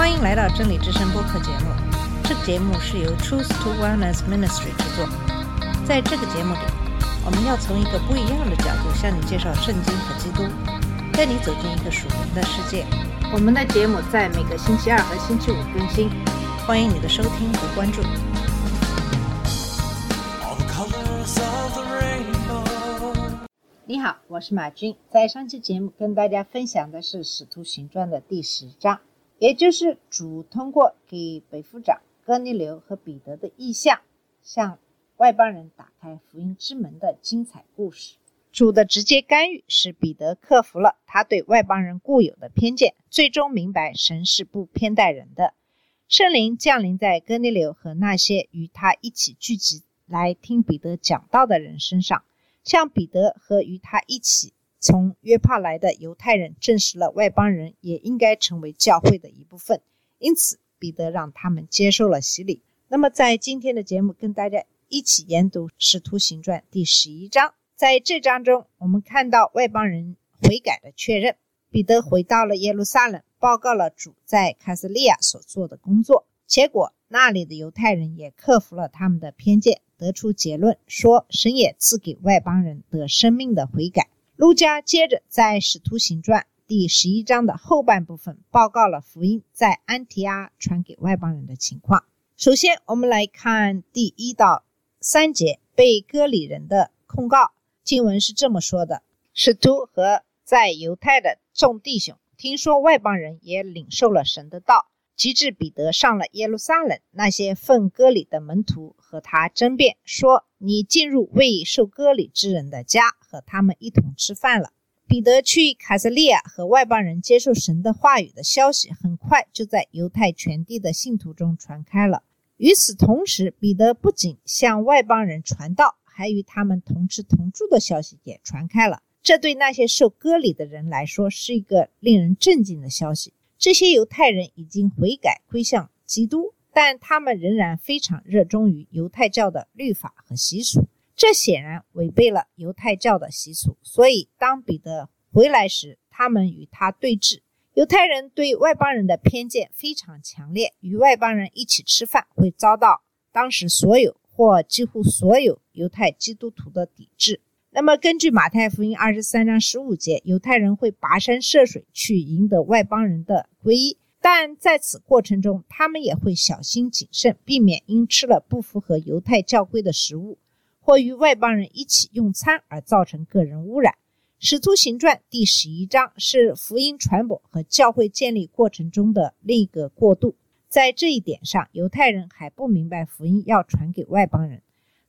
欢迎来到真理之声播客节目。这个节目是由 Truth to Wellness Ministry 制作。在这个节目里，我们要从一个不一样的角度向你介绍圣经和基督，带你走进一个属灵的世界。我们的节目在每个星期二和星期五更新，欢迎你的收听和关注。你好，我是马军。在上期节目跟大家分享的是《使徒行传》的第十章，也就是主通过给北府长哥尼流和彼得的意象，向外邦人打开福音之门的精彩故事。主的直接干预使彼得克服了他对外邦人固有的偏见，最终明白神是不偏待人的。圣灵降临在哥尼流和那些与他一起聚集来听彼得讲道的人身上。向彼得和与他一起从约帕来的犹太人证实了外邦人也应该成为教会的一部分，因此彼得让他们接受了洗礼。那么，在今天的节目跟大家一起研读《使徒行传》第十一章，在这章中，我们看到外邦人悔改的确认。彼得回到了耶路撒冷，报告了主在卡斯利亚所做的工作，结果那里的犹太人也克服了他们的偏见。得出结论说，神也赐给外邦人得生命的悔改。路加接着在《使徒行传》第十一章的后半部分报告了福音在安提阿传给外邦人的情况。首先，我们来看第一到三节被割礼人的控告。经文是这么说的：使徒和在犹太的众弟兄听说外邦人也领受了神的道。及至彼得上了耶路撒冷，那些奉割礼的门徒和他争辩说：“你进入未受割礼之人的家，和他们一同吃饭了。”彼得去卡萨利亚和外邦人接受神的话语的消息，很快就在犹太全地的信徒中传开了。与此同时，彼得不仅向外邦人传道，还与他们同吃同住的消息也传开了。这对那些受割礼的人来说是一个令人震惊的消息。这些犹太人已经悔改归向基督，但他们仍然非常热衷于犹太教的律法和习俗，这显然违背了犹太教的习俗。所以，当彼得回来时，他们与他对峙。犹太人对外邦人的偏见非常强烈，与外邦人一起吃饭会遭到当时所有或几乎所有犹太基督徒的抵制。那么，根据马太福音二十三章十五节，犹太人会跋山涉水去赢得外邦人的皈依，但在此过程中，他们也会小心谨慎，避免因吃了不符合犹太教规的食物，或与外邦人一起用餐而造成个人污染。使徒行传第十一章是福音传播和教会建立过程中的另一个过渡，在这一点上，犹太人还不明白福音要传给外邦人。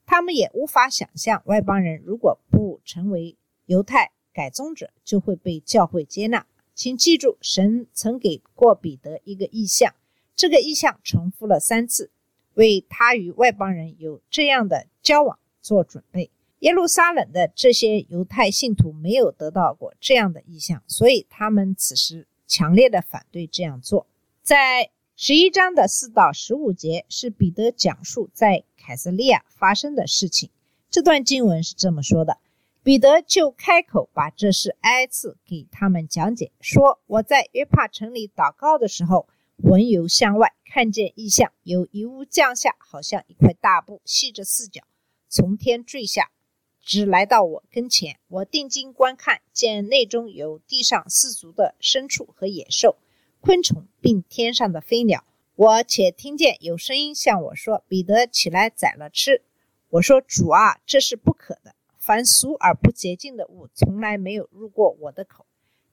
他们也无法想象，外邦人如果不成为犹太改宗者，就会被教会接纳。请记住，神曾给过彼得一个意象，这个意象重复了三次，为他与外邦人有这样的交往做准备。耶路撒冷的这些犹太信徒没有得到过这样的意象，所以他们此时强烈的反对这样做。在十一章的四到十五节是彼得讲述在凯撒利亚发生的事情。这段经文是这么说的：彼得就开口把这事挨次给他们讲解，说：“我在约帕城里祷告的时候，魂游向外，看见异象，有一物降下，好像一块大布，系着四角，从天坠下，只来到我跟前。我定睛观看，见内中有地上四足的牲畜和野兽。”昆虫并天上的飞鸟，我且听见有声音向我说：“彼得，起来宰了吃。”我说：“主啊，这是不可的。凡俗而不洁净的物，从来没有入过我的口。”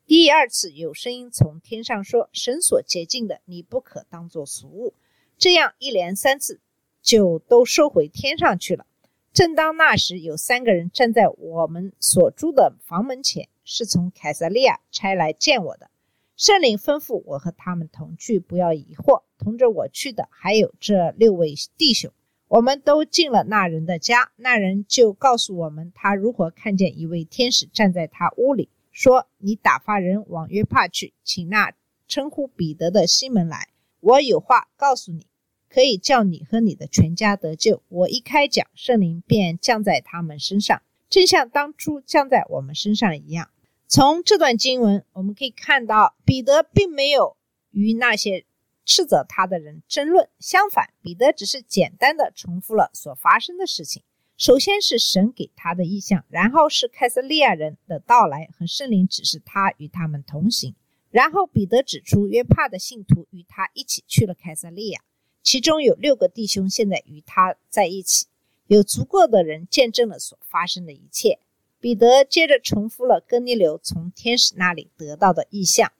第二次有声音从天上说：“神所洁净的，你不可当作俗物。”这样一连三次，就都收回天上去了。正当那时，有三个人站在我们所住的房门前，是从凯撒利亚差来见我的。圣灵吩咐我和他们同去，不要疑惑。同着我去的还有这六位弟兄。我们都进了那人的家，那人就告诉我们他如何看见一位天使站在他屋里，说：“你打发人往约帕去，请那称呼彼得的西门来。我有话告诉你，可以叫你和你的全家得救。”我一开讲，圣灵便降在他们身上，正像当初降在我们身上一样。从这段经文，我们可以看到，彼得并没有与那些斥责他的人争论。相反，彼得只是简单的重复了所发生的事情。首先是神给他的意象，然后是凯撒利亚人的到来和圣灵指示他与他们同行。然后彼得指出，约帕的信徒与他一起去了凯撒利亚，其中有六个弟兄现在与他在一起，有足够的人见证了所发生的一切。彼得接着重复了哥尼流从天使那里得到的意象。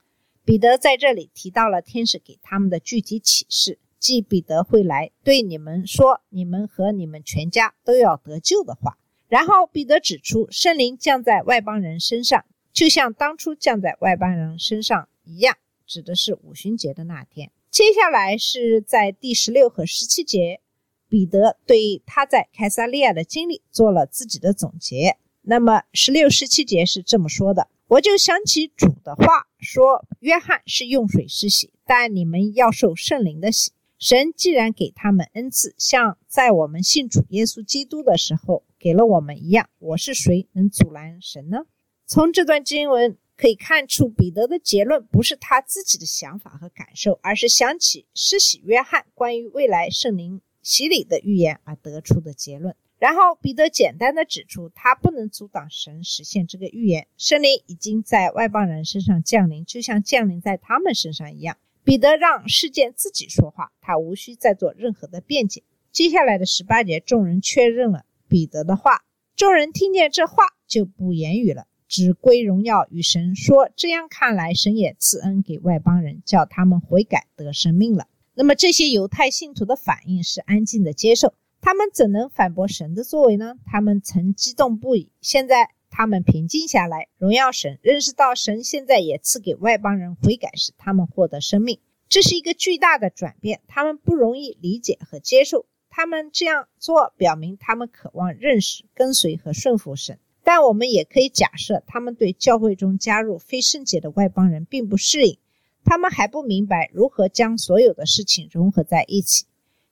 彼得在这里提到了天使给他们的具体启示，即彼得会来对你们说，你们和你们全家都要得救的话。然后彼得指出，圣灵降在外邦人身上，就像当初降在外邦人身上一样，指的是五旬节的那天。接下来是在第十六和十七节，彼得对他在凯撒利亚的经历做了自己的总结。那么十六、十七节是这么说的。我就想起主的话说：“约翰是用水施洗，但你们要受圣灵的洗。神既然给他们恩赐，像在我们信主耶稣基督的时候给了我们一样，我是谁能阻拦神呢？”从这段经文可以看出，彼得的结论不是他自己的想法和感受，而是想起施洗约翰关于未来圣灵洗礼的预言而得出的结论。然后彼得简单的指出，他不能阻挡神实现这个预言。圣灵已经在外邦人身上降临，就像降临在他们身上一样。彼得让事件自己说话，他无需再做任何的辩解。接下来的十八节，众人确认了彼得的话。众人听见这话，就不言语了，只归荣耀与神，说：这样看来，神也赐恩给外邦人，叫他们悔改得生命了。那么这些犹太信徒的反应是安静的接受。他们怎能反驳神的作为呢？他们曾激动不已，现在他们平静下来，荣耀神，认识到神现在也赐给外邦人悔改，使他们获得生命。这是一个巨大的转变，他们不容易理解和接受。他们这样做表明他们渴望认识、跟随和顺服神。但我们也可以假设，他们对教会中加入非圣洁的外邦人并不适应，他们还不明白如何将所有的事情融合在一起。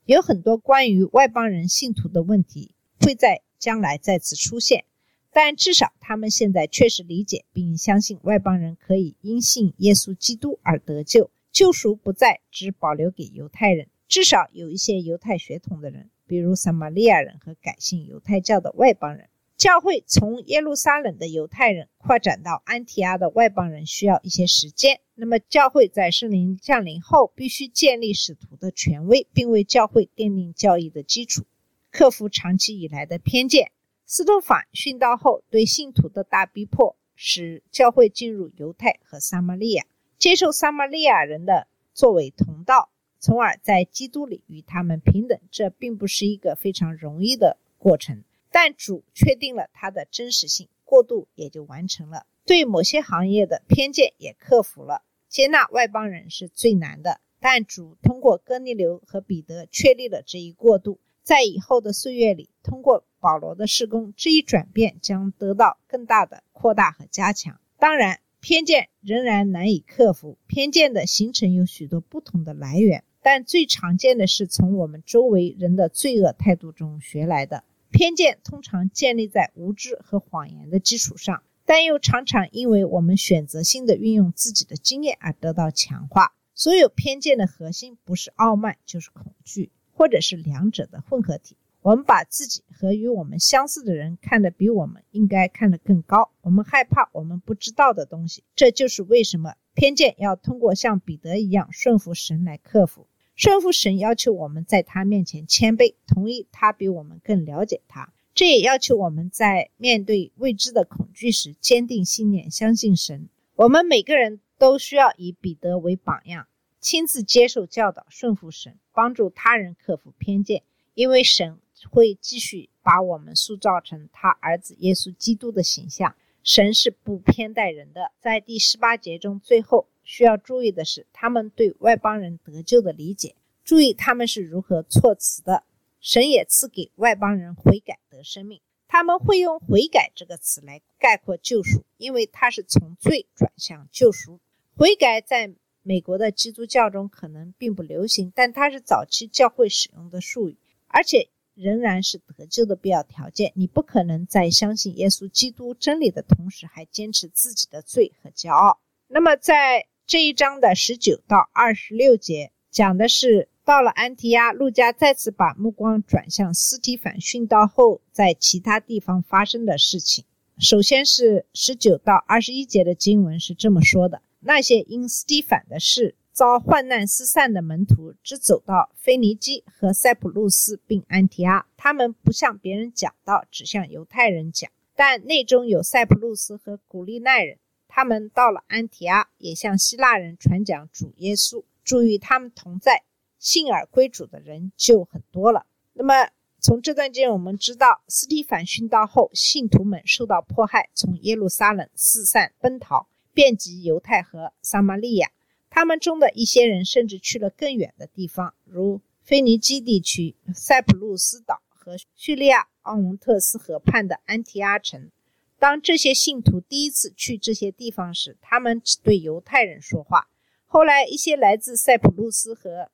有很多关于外邦人信徒的问题会在将来再次出现，但至少他们现在确实理解并相信外邦人可以因信耶稣基督而得救，救赎不再只保留给犹太人。至少有一些犹太血统的人，比如撒玛利亚人和改信犹太教的外邦人。教会从耶路撒冷的犹太人扩展到安提阿的外邦人需要一些时间。那么，教会在圣灵降临后，必须建立使徒的权威，并为教会奠定教义的基础，克服长期以来的偏见。斯多法殉道后对信徒的大逼迫，使教会进入犹太和撒玛利亚，接受撒玛利亚人的作为同道，从而在基督里与他们平等。这并不是一个非常容易的过程。但主确定了它的真实性，过渡也就完成了。对某些行业的偏见也克服了。接纳外邦人是最难的，但主通过哥尼流和彼得确立了这一过渡。在以后的岁月里，通过保罗的施工，这一转变将得到更大的扩大和加强。当然，偏见仍然难以克服。偏见的形成有许多不同的来源，但最常见的是从我们周围人的罪恶态度中学来的。偏见通常建立在无知和谎言的基础上，但又常常因为我们选择性的运用自己的经验而得到强化。所有偏见的核心不是傲慢，就是恐惧，或者是两者的混合体。我们把自己和与我们相似的人看得比我们应该看得更高。我们害怕我们不知道的东西，这就是为什么偏见要通过像彼得一样顺服神来克服。顺服神要求我们在他面前谦卑，同意他比我们更了解他。这也要求我们在面对未知的恐惧时，坚定信念，相信神。我们每个人都需要以彼得为榜样，亲自接受教导，顺服神，帮助他人克服偏见。因为神会继续把我们塑造成他儿子耶稣基督的形象。神是不偏待人的。在第十八节中，最后。需要注意的是，他们对外邦人得救的理解。注意他们是如何措辞的。神也赐给外邦人悔改得生命。他们会用“悔改”这个词来概括救赎，因为它是从罪转向救赎。悔改在美国的基督教中可能并不流行，但它是早期教会使用的术语，而且仍然是得救的必要条件。你不可能在相信耶稣基督真理的同时，还坚持自己的罪和骄傲。那么在这一章的十九到二十六节讲的是到了安提亚，路加再次把目光转向斯提凡殉道后在其他地方发生的事情。首先是十九到二十一节的经文是这么说的：那些因斯蒂凡的事遭患难失散的门徒，只走到腓尼基和塞浦路斯并安提阿。他们不向别人讲道，只向犹太人讲。但内中有塞浦路斯和古利奈人，他们到了安提阿，也向希腊人传讲主耶稣。注意，他们同在，信而归主的人就很多了。那么，从这段经我们知道，斯蒂凡殉道后，信徒们受到迫害，从耶路撒冷四散奔逃，遍及犹太和撒玛利亚。他们中的一些人甚至去了更远的地方，如腓尼基地区、塞浦路斯岛和叙利亚奥蒙特斯河畔的安提阿城。当这些信徒第一次去这些地方时，他们只对犹太人说话。后来，一些来自塞浦路斯和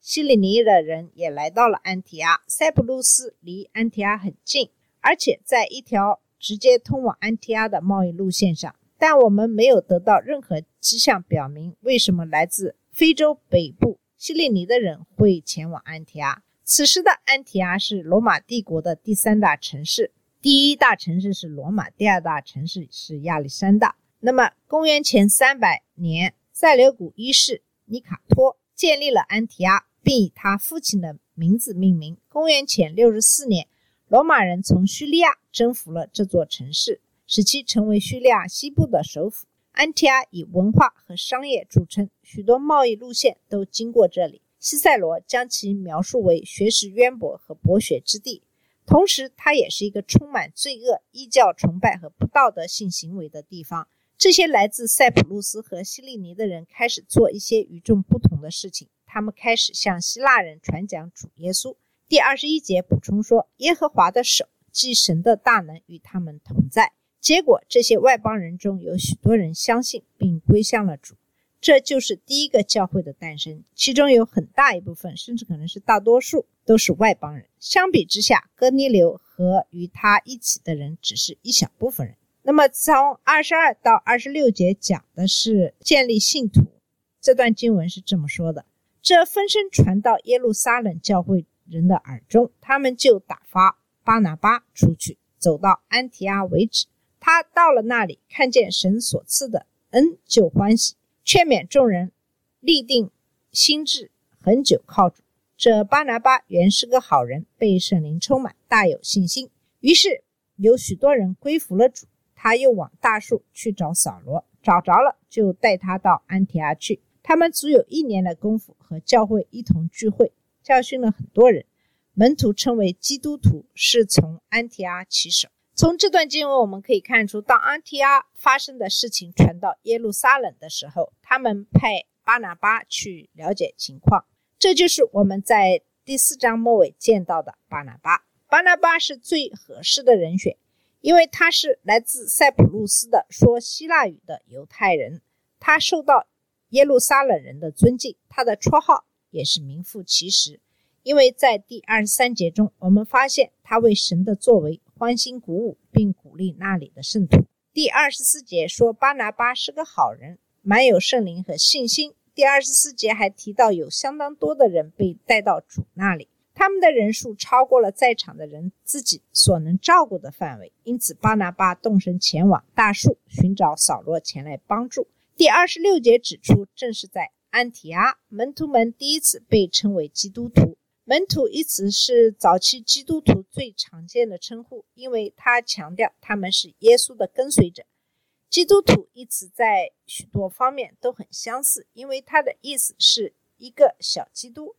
西里尼的人也来到了安提阿。塞浦路斯离安提阿很近，而且在一条直接通往安提阿的贸易路线上。但我们没有得到任何迹象表明为什么来自非洲北部西利尼的人会前往安提阿。此时的安提阿是罗马帝国的第三大城市，第一大城市是罗马，第二大城市是亚历山大。那么，公元前三百年。塞琉古一世尼卡托建立了安提阿，并以他父亲的名字命名。公元前六十四年，罗马人从叙利亚征服了这座城市，使其成为叙利亚西部的首府。安提阿以文化和商业著称，许多贸易路线都经过这里。西塞罗将其描述为学识渊博和博学之地，同时它也是一个充满罪恶、异教崇拜和不道德性行为的地方。这些来自塞浦路斯和西利尼的人开始做一些与众不同的事情。他们开始向希腊人传讲主耶稣。第二十一节补充说：“耶和华的手，即神的大能与他们同在。”结果，这些外邦人中有许多人相信并归向了主。这就是第一个教会的诞生。其中有很大一部分，甚至可能是大多数，都是外邦人。相比之下，哥尼流和与他一起的人只是一小部分人。那么，从二十二到二十六节讲的是建立信徒。这段经文是这么说的：这风声传到耶路撒冷教会人的耳中，他们就打发巴拿巴出去，走到安提阿为止。他到了那里，看见神所赐的恩，就欢喜，劝勉众人立定心志，恒久靠主。这巴拿巴原是个好人，被圣灵充满，大有信心。于是有许多人归服了主。他又往大树去找扫罗，找着了，就带他到安提阿去。他们足有一年的功夫，和教会一同聚会，教训了很多人。门徒称为基督徒，是从安提阿起手。从这段经文我们可以看出，当安提阿发生的事情传到耶路撒冷的时候，他们派巴拿巴去了解情况。这就是我们在第四章末尾见到的巴拿巴。巴拿巴是最合适的人选。因为他是来自塞浦路斯的说希腊语的犹太人，他受到耶路撒冷人的尊敬，他的绰号也是名副其实。因为在第二十三节中，我们发现他为神的作为欢欣鼓舞，并鼓励那里的圣徒。第二十四节说巴拿巴是个好人，满有圣灵和信心。第二十四节还提到有相当多的人被带到主那里。他们的人数超过了在场的人自己所能照顾的范围，因此巴拿巴动身前往大树寻找扫罗前来帮助。第二十六节指出，正是在安提阿，门徒们第一次被称为基督徒。门徒一词是早期基督徒最常见的称呼，因为它强调他们是耶稣的跟随者。基督徒一词在许多方面都很相似，因为它的意思是一个小基督。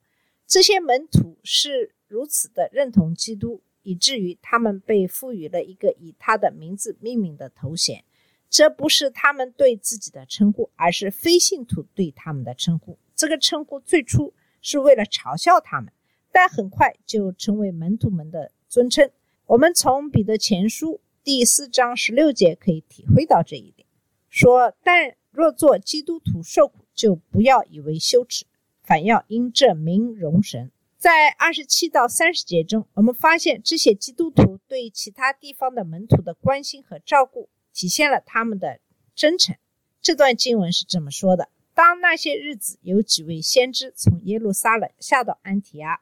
这些门徒是如此的认同基督，以至于他们被赋予了一个以他的名字命名的头衔。这不是他们对自己的称呼，而是非信徒对他们的称呼。这个称呼最初是为了嘲笑他们，但很快就成为门徒们的尊称。我们从彼得前书第四章十六节可以体会到这一点。说：但若做基督徒受苦，就不要以为羞耻。反要因这名荣神。在二十七到三十节中，我们发现这些基督徒对其他地方的门徒的关心和照顾，体现了他们的真诚。这段经文是这么说的：当那些日子，有几位先知从耶路撒冷下到安提阿，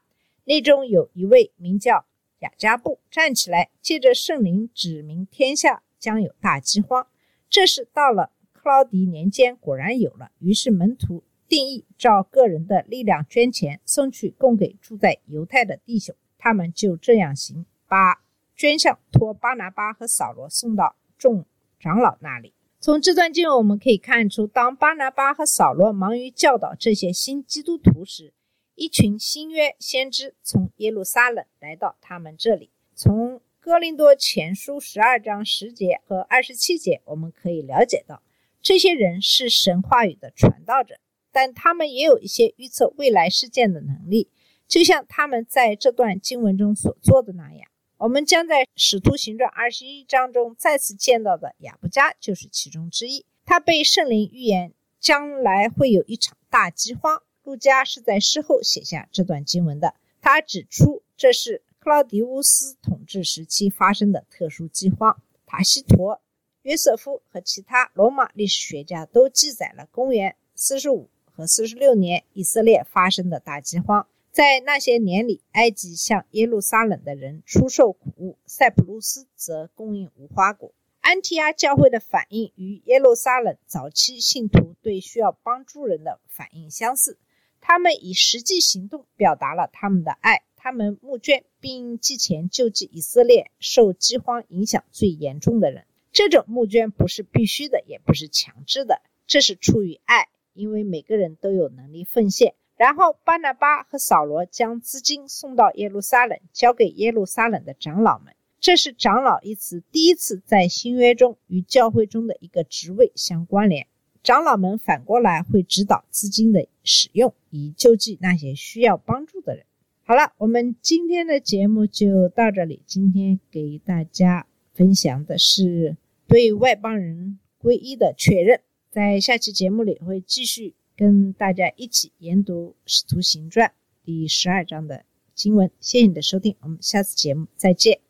内中有一位名叫雅加布，站起来，借着圣灵指明天下将有大饥荒。这是到了克劳迪年间，果然有了。于是门徒定义照个人的力量捐钱，送去供给住在犹太的弟兄。他们就这样行，把捐项托巴拿巴和扫罗送到众长老那里。从这段经文我们可以看出，当巴拿巴和扫罗忙于教导这些新基督徒时，一群新约先知从耶路撒冷来到他们这里。从哥林多前书十二章十节和二十七节，我们可以了解到，这些人是神话语的传道者，但他们也有一些预测未来事件的能力，就像他们在这段经文中所做的那样。我们将在《使徒行传》二十一章中再次见到的亚布加就是其中之一。他被圣灵预言将来会有一场大饥荒。路加是在事后写下这段经文的。他指出，这是克劳迪乌斯统治时期发生的特殊饥荒。塔西佗、约瑟夫和其他罗马历史学家都记载了公元四十五和四十六年以色列发生的大饥荒。在那些年里，埃及向耶路撒冷的人出售谷物，塞浦路斯则供应无花果。安提阿教会的反应与耶路撒冷早期信徒对需要帮助人的反应相似，他们以实际行动表达了他们的爱。他们募捐并寄钱救济以色列受饥荒影响最严重的人。这种募捐不是必须的，也不是强制的，这是出于爱，因为每个人都有能力奉献。然后，巴拿巴和扫罗将资金送到耶路撒冷，交给耶路撒冷的长老们。这是“长老”一词第一次在新约中与教会中的一个职位相关联。长老们反过来会指导资金的使用，以救济那些需要帮助的人。好了，我们今天的节目就到这里。今天给大家分享的是对外邦人皈依的确认。在下期节目里会继续。跟大家一起研读《使徒行传》第十二章的经文。谢谢你的收听，我们下次节目再见。